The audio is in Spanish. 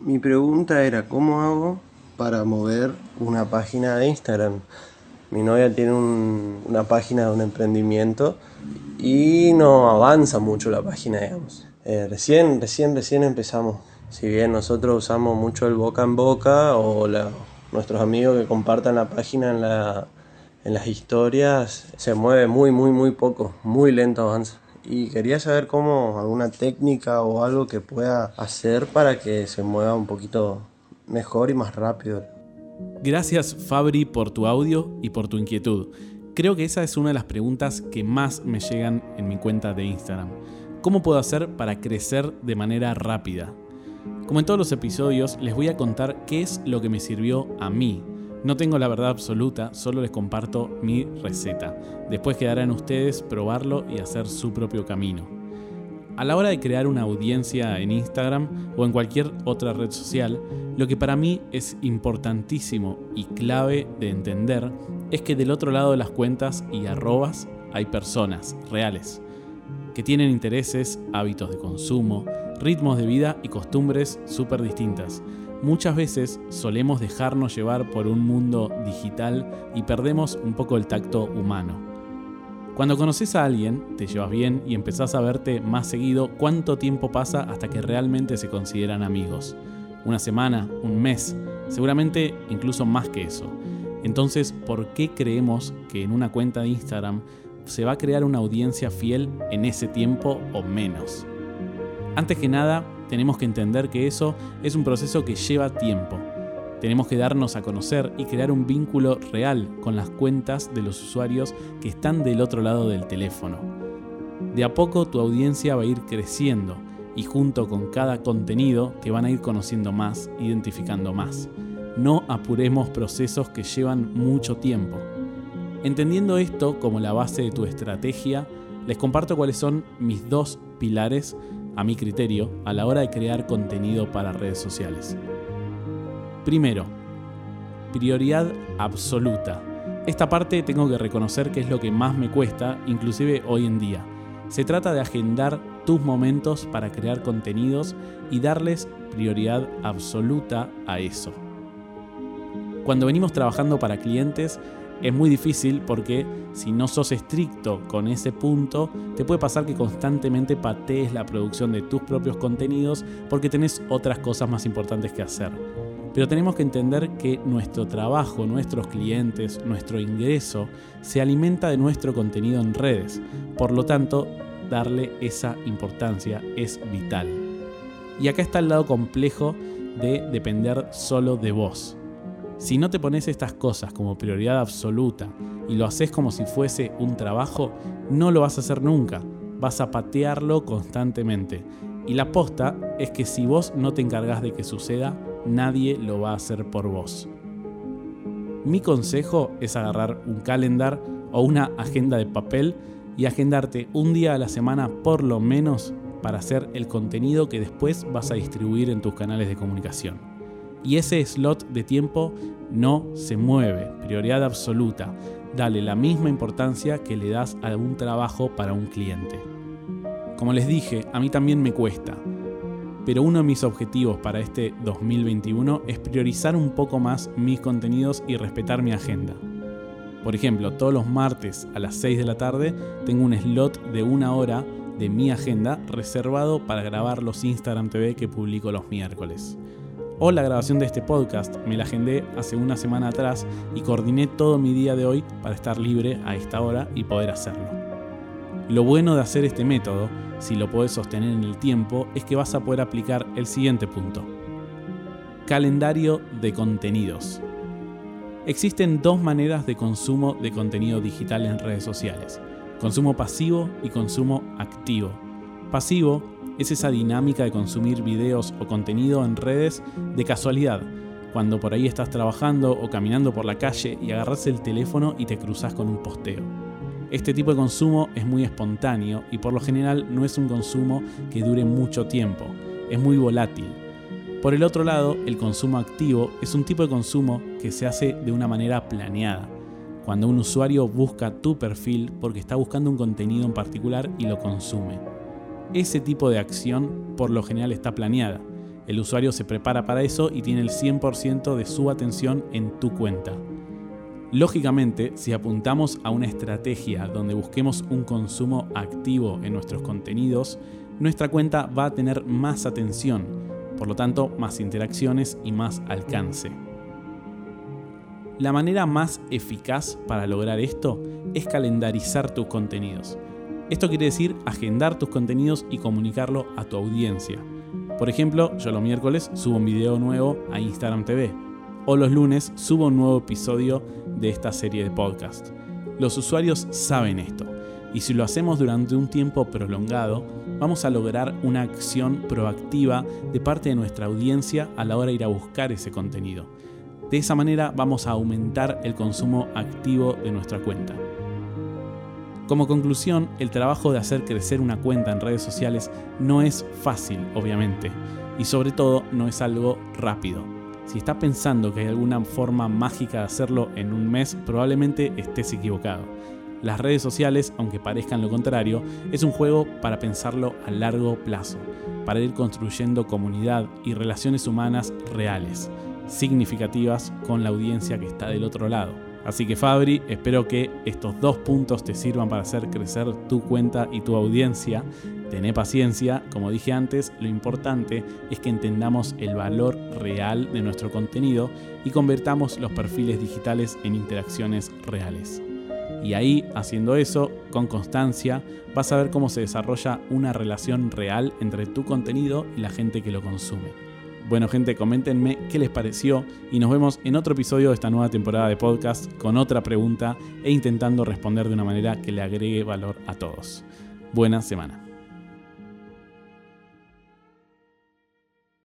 Mi pregunta era, ¿cómo hago para mover una página de Instagram? Mi novia tiene una página de un emprendimiento y no avanza mucho la página, digamos. Eh, recién, recién, recién empezamos. Si bien nosotros usamos mucho el boca en boca o nuestros amigos que compartan la página en, la, en las historias, se mueve muy, muy, muy poco, muy lento avanza y quería saber cómo alguna técnica o algo que pueda hacer para que se mueva un poquito mejor y más rápido. Gracias Fabri por tu audio y por tu inquietud. Creo que esa es una de las preguntas que más me llegan en mi cuenta de Instagram. ¿Cómo puedo hacer para crecer de manera rápida? Como en todos los episodios, les voy a contar qué es lo que me sirvió a mí no tengo la verdad absoluta, solo les comparto mi receta. Después quedará en ustedes probarlo y hacer su propio camino. A la hora de crear una audiencia en Instagram o en cualquier otra red social, lo que para mí es importantísimo y clave de entender es que del otro lado de las cuentas y arrobas hay personas reales que tienen intereses, hábitos de consumo, ritmos de vida y costumbres súper distintas Muchas veces solemos dejarnos llevar por un mundo digital y perdemos un poco el tacto humano. Cuando conoces a alguien, te llevas bien y empezás a verte más seguido, ¿cuánto tiempo pasa hasta que realmente se consideran amigos? ¿Una semana? ¿Un mes? Seguramente incluso más que eso. Entonces, ¿por qué creemos que en una cuenta de Instagram se va a crear una audiencia fiel en ese tiempo o menos? Antes que nada, tenemos que entender que eso es un proceso que lleva tiempo. Tenemos que darnos a conocer y crear un vínculo real con las cuentas de los usuarios que están del otro lado del teléfono. De a poco tu audiencia va a ir creciendo y junto con cada contenido te van a ir conociendo más, identificando más. No apuremos procesos que llevan mucho tiempo. Entendiendo esto como la base de tu estrategia, les comparto cuáles son mis dos pilares a mi criterio, a la hora de crear contenido para redes sociales. Primero, prioridad absoluta. Esta parte tengo que reconocer que es lo que más me cuesta, inclusive hoy en día. Se trata de agendar tus momentos para crear contenidos y darles prioridad absoluta a eso. Cuando venimos trabajando para clientes, es muy difícil porque si no sos estricto con ese punto, te puede pasar que constantemente patees la producción de tus propios contenidos porque tenés otras cosas más importantes que hacer. Pero tenemos que entender que nuestro trabajo, nuestros clientes, nuestro ingreso se alimenta de nuestro contenido en redes. Por lo tanto, darle esa importancia es vital. Y acá está el lado complejo de depender solo de vos. Si no te pones estas cosas como prioridad absoluta y lo haces como si fuese un trabajo, no lo vas a hacer nunca. Vas a patearlo constantemente. Y la posta es que si vos no te encargas de que suceda, nadie lo va a hacer por vos. Mi consejo es agarrar un calendar o una agenda de papel y agendarte un día a la semana por lo menos para hacer el contenido que después vas a distribuir en tus canales de comunicación y ese slot de tiempo no se mueve, prioridad absoluta. Dale la misma importancia que le das a un trabajo para un cliente. Como les dije, a mí también me cuesta, pero uno de mis objetivos para este 2021 es priorizar un poco más mis contenidos y respetar mi agenda. Por ejemplo, todos los martes a las 6 de la tarde tengo un slot de una hora de mi agenda reservado para grabar los Instagram TV que publico los miércoles o la grabación de este podcast. Me la agendé hace una semana atrás y coordiné todo mi día de hoy para estar libre a esta hora y poder hacerlo. Lo bueno de hacer este método, si lo puedes sostener en el tiempo, es que vas a poder aplicar el siguiente punto. Calendario de contenidos. Existen dos maneras de consumo de contenido digital en redes sociales. Consumo pasivo y consumo activo. Pasivo es esa dinámica de consumir videos o contenido en redes de casualidad, cuando por ahí estás trabajando o caminando por la calle y agarras el teléfono y te cruzas con un posteo. Este tipo de consumo es muy espontáneo y por lo general no es un consumo que dure mucho tiempo, es muy volátil. Por el otro lado, el consumo activo es un tipo de consumo que se hace de una manera planeada, cuando un usuario busca tu perfil porque está buscando un contenido en particular y lo consume ese tipo de acción por lo general está planeada. El usuario se prepara para eso y tiene el 100% de su atención en tu cuenta. Lógicamente, si apuntamos a una estrategia donde busquemos un consumo activo en nuestros contenidos, nuestra cuenta va a tener más atención, por lo tanto más interacciones y más alcance. La manera más eficaz para lograr esto es calendarizar tus contenidos. Esto quiere decir agendar tus contenidos y comunicarlo a tu audiencia. Por ejemplo, yo los miércoles subo un video nuevo a Instagram TV o los lunes subo un nuevo episodio de esta serie de podcast. Los usuarios saben esto y si lo hacemos durante un tiempo prolongado, vamos a lograr una acción proactiva de parte de nuestra audiencia a la hora de ir a buscar ese contenido. De esa manera vamos a aumentar el consumo activo de nuestra cuenta. Como conclusión, el trabajo de hacer crecer una cuenta en redes sociales no es fácil, obviamente, y sobre todo no es algo rápido. Si estás pensando que hay alguna forma mágica de hacerlo en un mes, probablemente estés equivocado. Las redes sociales, aunque parezcan lo contrario, es un juego para pensarlo a largo plazo, para ir construyendo comunidad y relaciones humanas reales, significativas con la audiencia que está del otro lado. Así que Fabri, espero que estos dos puntos te sirvan para hacer crecer tu cuenta y tu audiencia. Tené paciencia, como dije antes, lo importante es que entendamos el valor real de nuestro contenido y convertamos los perfiles digitales en interacciones reales. Y ahí, haciendo eso, con constancia, vas a ver cómo se desarrolla una relación real entre tu contenido y la gente que lo consume. Bueno, gente, coméntenme qué les pareció y nos vemos en otro episodio de esta nueva temporada de podcast con otra pregunta e intentando responder de una manera que le agregue valor a todos. Buena semana.